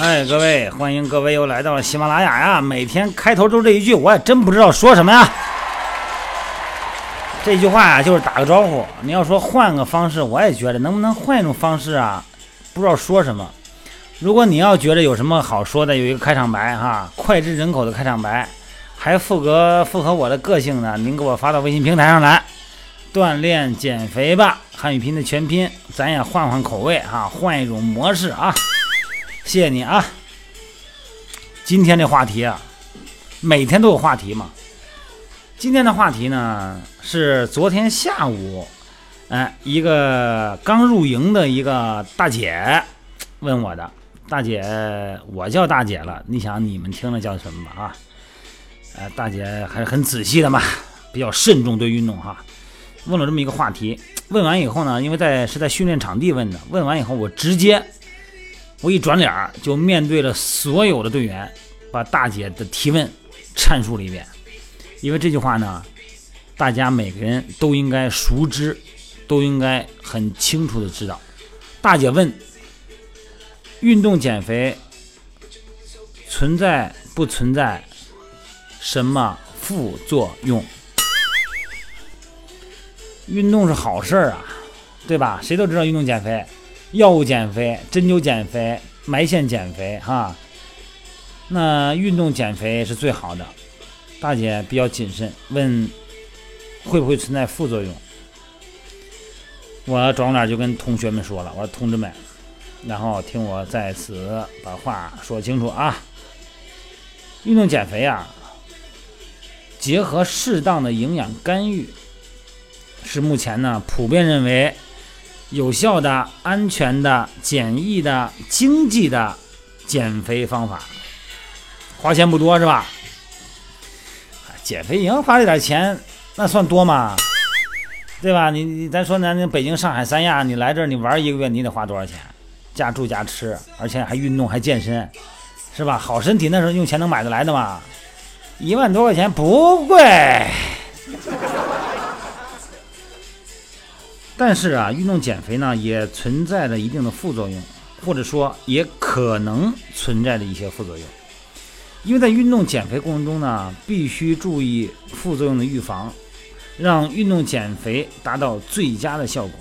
哎，各位，欢迎各位又来到了喜马拉雅呀！每天开头都这一句，我也真不知道说什么呀。这句话呀，就是打个招呼。你要说换个方式，我也觉得能不能换一种方式啊？不知道说什么。如果你要觉得有什么好说的，有一个开场白哈，脍炙人口的开场白，还符合符合我的个性呢，您给我发到微信平台上来。锻炼减肥吧，汉语拼音的全拼，咱也换换口味啊，换一种模式啊。谢谢你啊！今天这话题啊，每天都有话题嘛。今天的话题呢是昨天下午，哎，一个刚入营的一个大姐问我的。大姐，我叫大姐了，你想你们听了叫什么吧啊？呃，大姐还是很仔细的嘛，比较慎重对运动哈。问了这么一个话题，问完以后呢，因为在是在训练场地问的，问完以后我直接。我一转脸儿，就面对了所有的队员，把大姐的提问阐述了一遍。因为这句话呢，大家每个人都应该熟知，都应该很清楚的知道。大姐问：运动减肥存在不存在什么副作用？运动是好事儿啊，对吧？谁都知道运动减肥。药物减肥、针灸减肥、埋线减肥，哈，那运动减肥是最好的。大姐比较谨慎，问会不会存在副作用？我转过脸就跟同学们说了：“我说同志们，然后听我在此把话说清楚啊。运动减肥啊，结合适当的营养干预，是目前呢普遍认为。”有效的、安全的、简易的、经济的减肥方法，花钱不多是吧？减肥营花这点钱，那算多吗？对吧？你你咱说咱那北京、上海、三亚，你来这儿你玩一个月，你得花多少钱？加住加吃，而且还运动还健身，是吧？好身体那时候用钱能买得来的吗？一万多块钱不贵。但是啊，运动减肥呢也存在着一定的副作用，或者说也可能存在着一些副作用。因为在运动减肥过程中呢，必须注意副作用的预防，让运动减肥达到最佳的效果。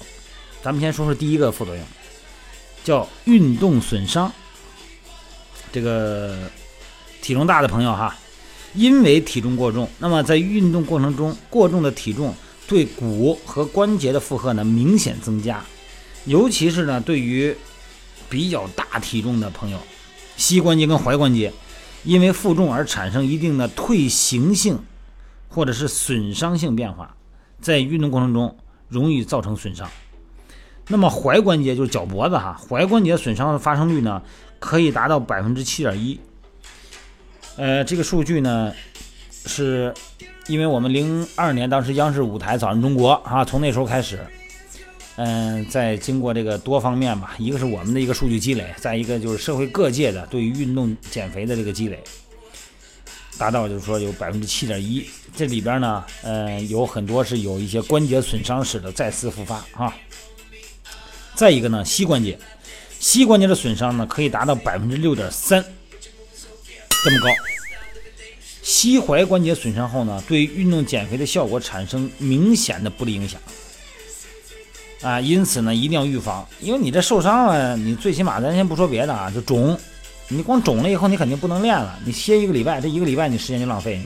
咱们先说说第一个副作用，叫运动损伤。这个体重大的朋友哈，因为体重过重，那么在运动过程中过重的体重。对骨和关节的负荷呢明显增加，尤其是呢对于比较大体重的朋友，膝关节跟踝关节因为负重而产生一定的退行性或者是损伤性变化，在运动过程中容易造成损伤。那么踝关节就是脚脖子哈，踝关节损伤的发生率呢可以达到百分之七点一。呃，这个数据呢是。因为我们零二年当时央视舞台《早上中国》啊，从那时候开始，嗯，在经过这个多方面吧，一个是我们的一个数据积累，再一个就是社会各界的对于运动减肥的这个积累，达到就是说有百分之七点一。这里边呢，呃，有很多是有一些关节损伤史的再次复发啊。再一个呢，膝关节，膝关节的损伤呢可以达到百分之六点三，这么高。膝踝关节损伤后呢，对运动减肥的效果产生明显的不利影响啊，因此呢，一定要预防。因为你这受伤了，你最起码咱先不说别的啊，就肿，你光肿了以后，你肯定不能练了。你歇一个礼拜，这一个礼拜你时间就浪费。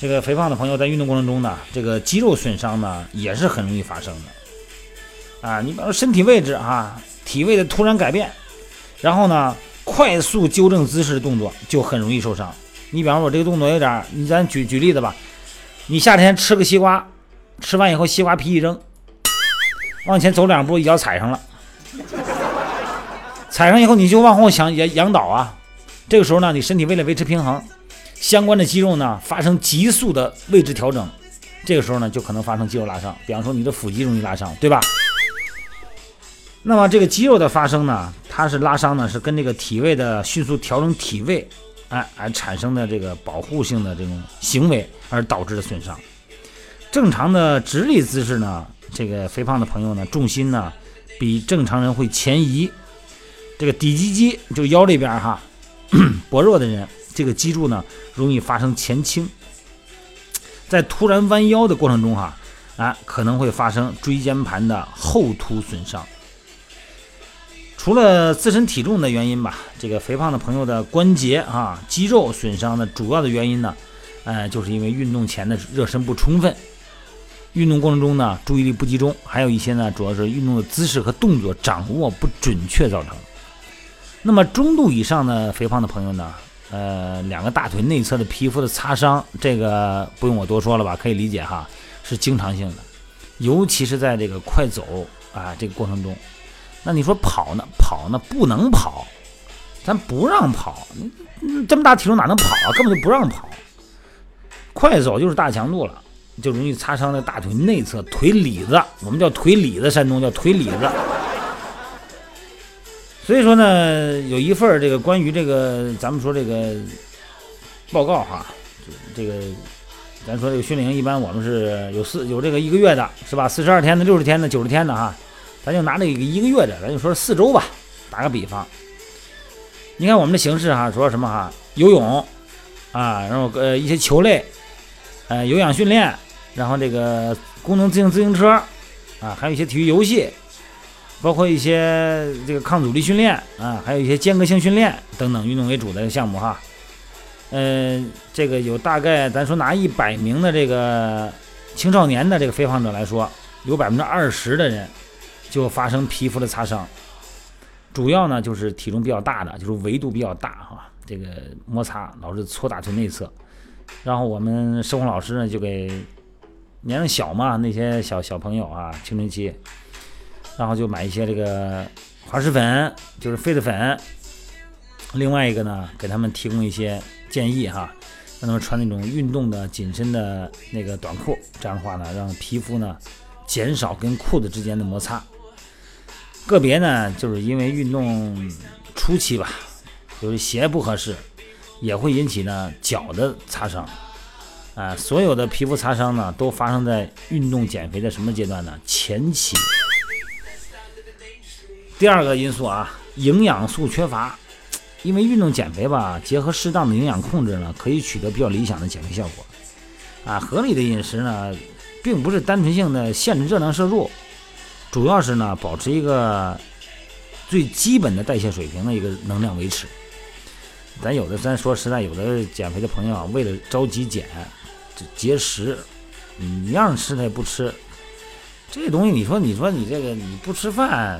这个肥胖的朋友在运动过程中呢，这个肌肉损伤呢也是很容易发生的啊。你比如说身体位置啊，体位的突然改变，然后呢，快速纠正姿势的动作就很容易受伤。你比方说，我这个动作有点你咱举举例子吧。你夏天吃个西瓜，吃完以后西瓜皮一扔，往前走两步，一脚踩上了，踩上以后你就往后想仰仰倒啊。这个时候呢，你身体为了维持平衡，相关的肌肉呢发生急速的位置调整，这个时候呢就可能发生肌肉拉伤。比方说你的腹肌容易拉伤，对吧？那么这个肌肉的发生呢，它是拉伤呢，是跟这个体位的迅速调整体位。哎，而产生的这个保护性的这种行为而导致的损伤。正常的直立姿势呢，这个肥胖的朋友呢，重心呢比正常人会前移，这个底肌肌就腰这边哈 薄弱的人，这个脊柱呢容易发生前倾，在突然弯腰的过程中哈啊可能会发生椎间盘的后凸损伤。除了自身体重的原因吧，这个肥胖的朋友的关节啊肌肉损伤的主要的原因呢，呃就是因为运动前的热身不充分。运动过程中呢，注意力不集中，还有一些呢，主要是运动的姿势和动作掌握不准确造成。那么中度以上的肥胖的朋友呢，呃，两个大腿内侧的皮肤的擦伤，这个不用我多说了吧，可以理解哈，是经常性的，尤其是在这个快走啊这个过程中。那你说跑呢？跑呢不能跑，咱不让跑，你这么大体重哪能跑啊？根本就不让跑。快走就是大强度了。就容易擦伤那大腿内侧腿里子，我们叫腿里子，山东叫腿里子。所以说呢，有一份这个关于这个咱们说这个报告哈，这个咱说这个训练营一般我们是有四有这个一个月的是吧？四十二天的、六十天的、九十天的哈，咱就拿这个一个月的，咱就说四周吧，打个比方。你看我们的形式哈，说什么哈？游泳啊，然后呃一些球类。呃，有氧训练，然后这个功能自行自行车，啊，还有一些体育游戏，包括一些这个抗阻力训练啊，还有一些间隔性训练等等运动为主的项目哈。嗯，这个有大概咱说拿一百名的这个青少年的这个肥胖者来说，有百分之二十的人就发生皮肤的擦伤，主要呢就是体重比较大的，就是维度比较大哈，这个摩擦老是搓大腿内侧。然后我们生活老师呢，就给年龄小嘛那些小小朋友啊，青春期，然后就买一些这个滑石粉，就是痱子粉。另外一个呢，给他们提供一些建议哈，让他们穿那种运动的紧身的那个短裤，这样的话呢，让皮肤呢减少跟裤子之间的摩擦。个别呢，就是因为运动初期吧，就是鞋不合适。也会引起呢脚的擦伤，啊，所有的皮肤擦伤呢都发生在运动减肥的什么阶段呢？前期。第二个因素啊，营养素缺乏，因为运动减肥吧，结合适当的营养控制呢，可以取得比较理想的减肥效果。啊，合理的饮食呢，并不是单纯性的限制热量摄入，主要是呢保持一个最基本的代谢水平的一个能量维持。咱有的，咱说实在，有的减肥的朋友啊，为了着急减，这节食，你让吃他也不吃。这东西，你说，你说你这个你不吃饭，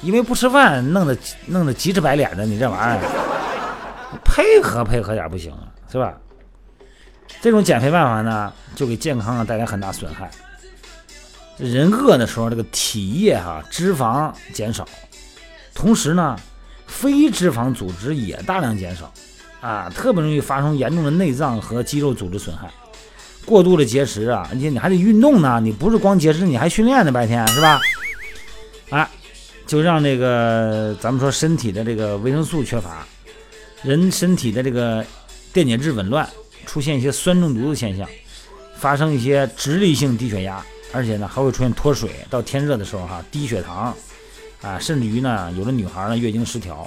因为不吃饭弄得弄得急赤白脸的，你这玩意儿，配合配合点不行，是吧？这种减肥办法呢，就给健康啊带来很大损害。人饿的时候，这个体液哈脂肪减少，同时呢。非脂肪组织也大量减少，啊，特别容易发生严重的内脏和肌肉组织损害。过度的节食啊，而且你还得运动呢，你不是光节食，你还训练呢，白天是吧？啊，就让这个咱们说身体的这个维生素缺乏，人身体的这个电解质紊乱，出现一些酸中毒的现象，发生一些直立性低血压，而且呢还会出现脱水，到天热的时候哈低血糖。啊，甚至于呢，有的女孩呢月经失调，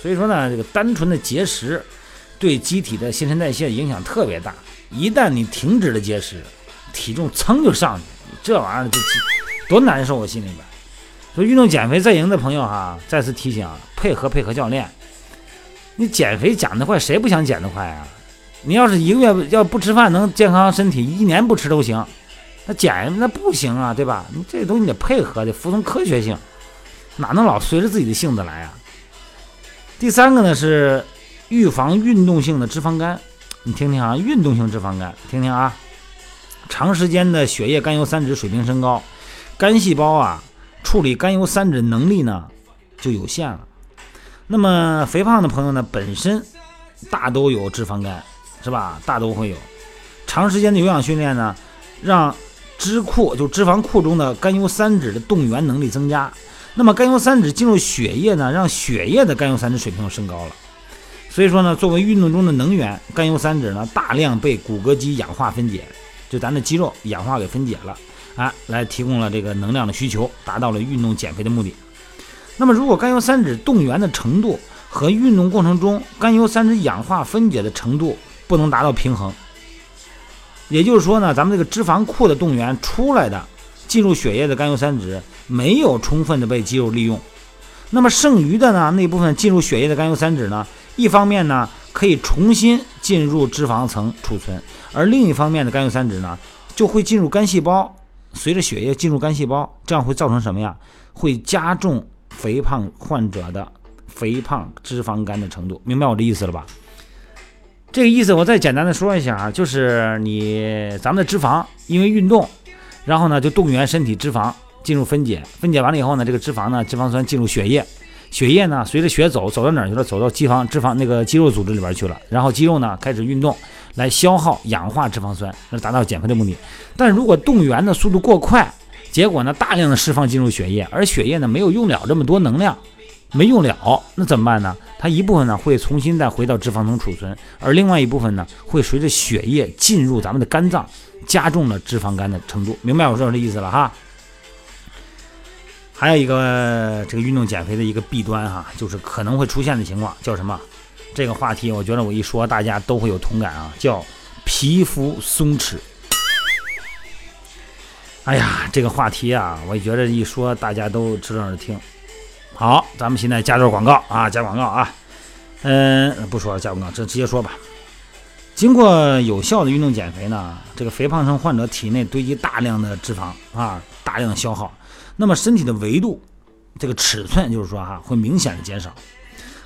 所以说呢，这个单纯的节食对机体的新陈代谢影响特别大。一旦你停止了节食，体重噌就上去，这玩意儿就多难受啊，心里边。所以运动减肥在营的朋友哈，再次提醒，配合配合教练。你减肥减得快，谁不想减得快啊？你要是一个月要不吃饭能健康身体，一年不吃都行。那减那不行啊，对吧？你这东西得配合的，服从科学性。哪能老随着自己的性子来啊？第三个呢是预防运动性的脂肪肝，你听听啊，运动性脂肪肝，听听啊，长时间的血液甘油三酯水平升高，肝细胞啊处理甘油三酯能力呢就有限了。那么肥胖的朋友呢，本身大都有脂肪肝，是吧？大都会有。长时间的有氧训练呢，让脂库就脂肪库中的甘油三酯的动员能力增加。那么甘油三酯进入血液呢，让血液的甘油三酯水平升高了。所以说呢，作为运动中的能源，甘油三酯呢大量被骨骼肌氧化分解，就咱的肌肉氧化给分解了，啊，来提供了这个能量的需求，达到了运动减肥的目的。那么如果甘油三酯动员的程度和运动过程中甘油三酯氧化分解的程度不能达到平衡，也就是说呢，咱们这个脂肪库的动员出来的进入血液的甘油三酯没有充分的被肌肉利用，那么剩余的呢那部分进入血液的甘油三酯呢，一方面呢可以重新进入脂肪层储存，而另一方面的甘油三酯呢就会进入肝细胞，随着血液进入肝细胞，这样会造成什么呀？会加重肥胖患者的。肥胖脂肪肝的程度，明白我的意思了吧？这个意思我再简单的说一下啊，就是你咱们的脂肪因为运动，然后呢就动员身体脂肪进入分解，分解完了以后呢，这个脂肪呢脂肪酸进入血液，血液呢随着血走走到哪儿去了？走到肌肪脂肪那个肌肉组织里边去了，然后肌肉呢开始运动来消耗氧化脂肪酸，来达到减肥的目的。但如果动员的速度过快，结果呢大量的释放进入血液，而血液呢没有用了这么多能量。没用了，那怎么办呢？它一部分呢会重新再回到脂肪层储存，而另外一部分呢会随着血液进入咱们的肝脏，加重了脂肪肝的程度。明白我说的意思了哈？还有一个这个运动减肥的一个弊端哈，就是可能会出现的情况叫什么？这个话题我觉得我一说大家都会有同感啊，叫皮肤松弛。哎呀，这个话题啊，我觉得一说大家都知道着听。好，咱们现在加段广告啊，加广告啊，嗯，不说了，加广告，这直接说吧。经过有效的运动减肥呢，这个肥胖症患者体内堆积大量的脂肪啊，大量消耗，那么身体的维度，这个尺寸就是说哈，会明显的减少，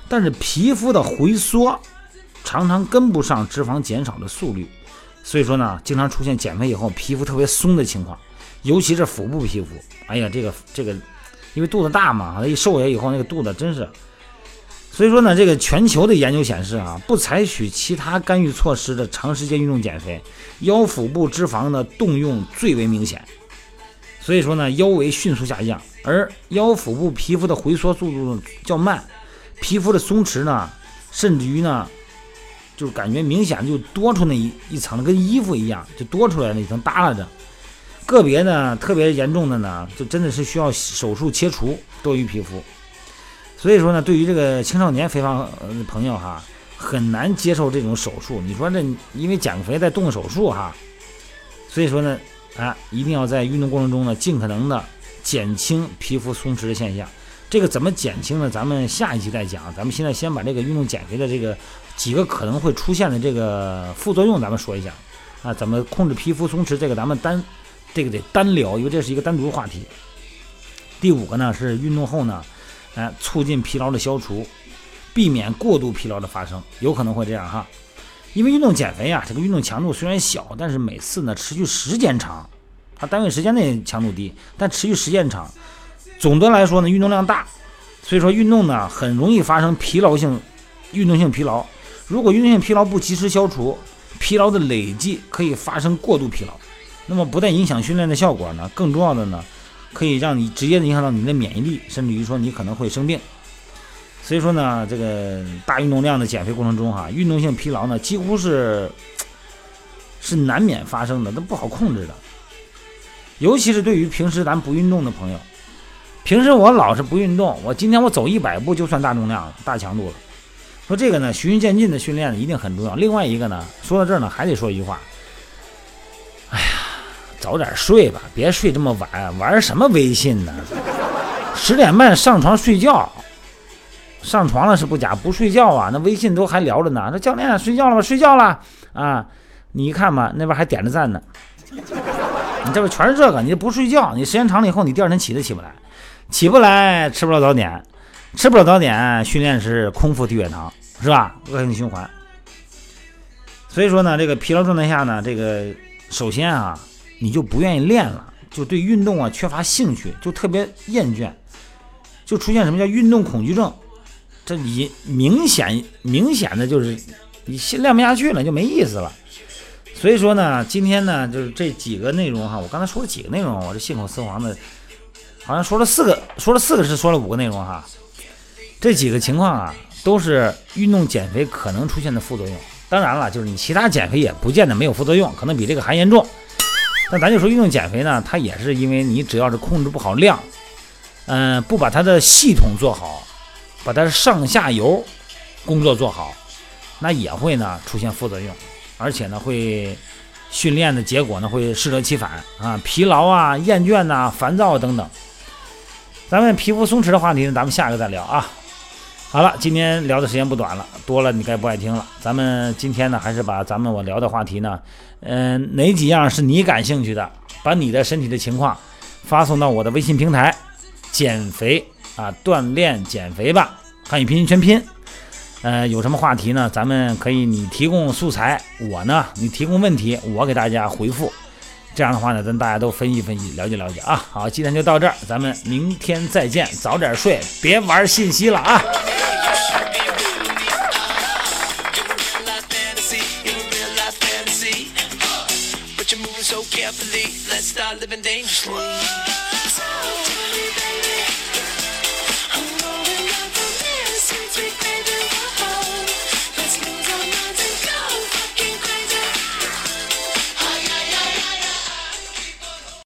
但是皮肤的回缩常常跟不上脂肪减少的速率，所以说呢，经常出现减肥以后皮肤特别松的情况，尤其是腹部皮肤，哎呀，这个这个。因为肚子大嘛，一瘦下来以后，那个肚子真是，所以说呢，这个全球的研究显示啊，不采取其他干预措施的长时间运动减肥，腰腹部脂肪的动用最为明显，所以说呢，腰围迅速下降，而腰腹部皮肤的回缩速度较慢，皮肤的松弛呢，甚至于呢，就感觉明显就多出那一一层，跟衣服一样，就多出来那一层耷拉着。个别呢，特别严重的呢，就真的是需要手术切除多余皮肤。所以说呢，对于这个青少年肥胖朋友哈，很难接受这种手术。你说这因为减肥在动手术哈，所以说呢，啊，一定要在运动过程中呢，尽可能的减轻皮肤松弛的现象。这个怎么减轻呢？咱们下一期再讲。咱们现在先把这个运动减肥的这个几个可能会出现的这个副作用，咱们说一下啊，怎么控制皮肤松弛？这个咱们单。这个得单聊，因为这是一个单独的话题。第五个呢是运动后呢，哎，促进疲劳的消除，避免过度疲劳的发生，有可能会这样哈。因为运动减肥啊，这个运动强度虽然小，但是每次呢持续时间长，它单位时间内强度低，但持续时间长，总的来说呢运动量大，所以说运动呢很容易发生疲劳性运动性疲劳。如果运动性疲劳不及时消除，疲劳的累计可以发生过度疲劳。那么不但影响训练的效果呢，更重要的呢，可以让你直接的影响到你的免疫力，甚至于说你可能会生病。所以说呢，这个大运动量的减肥过程中哈，运动性疲劳呢几乎是是难免发生的，都不好控制的。尤其是对于平时咱不运动的朋友，平时我老是不运动，我今天我走一百步就算大重量、大强度了。说这个呢，循序渐进的训练一定很重要。另外一个呢，说到这儿呢，还得说一句话。早点睡吧，别睡这么晚，玩什么微信呢？十点半上床睡觉，上床了是不假，不睡觉啊，那微信都还聊着呢。那教练睡觉了吗？睡觉了啊！你一看吧，那边还点着赞呢。你这边全是这个，你不睡觉，你时间长了以后，你第二天起都起不来，起不来，吃不了早点，吃不了早点，训练是空腹低血糖，是吧？恶性循环。所以说呢，这个疲劳状态下呢，这个首先啊。你就不愿意练了，就对运动啊缺乏兴趣，就特别厌倦，就出现什么叫运动恐惧症，这你明显明显的就是你练不下去了，就没意思了。所以说呢，今天呢就是这几个内容哈，我刚才说了几个内容，我这信口雌黄的，好像说了四个，说了四个是说了五个内容哈。这几个情况啊，都是运动减肥可能出现的副作用。当然了，就是你其他减肥也不见得没有副作用，可能比这个还严重。那咱就说运动减肥呢，它也是因为你只要是控制不好量，嗯，不把它的系统做好，把它上下游工作做好，那也会呢出现副作用，而且呢会训练的结果呢会适得其反啊，疲劳啊、厌倦呐、烦躁等等。咱们皮肤松弛的话题呢，咱们下一个再聊啊。好了，今天聊的时间不短了，多了你该不爱听了。咱们今天呢，还是把咱们我聊的话题呢，嗯，哪几样是你感兴趣的，把你的身体的情况发送到我的微信平台，减肥啊，锻炼减肥吧，汉语拼音全拼。呃，有什么话题呢？咱们可以你提供素材，我呢，你提供问题，我给大家回复。这样的话呢，咱大家都分析分析，了解了解啊。好，今天就到这儿，咱们明天再见，早点睡，别玩信息了啊。just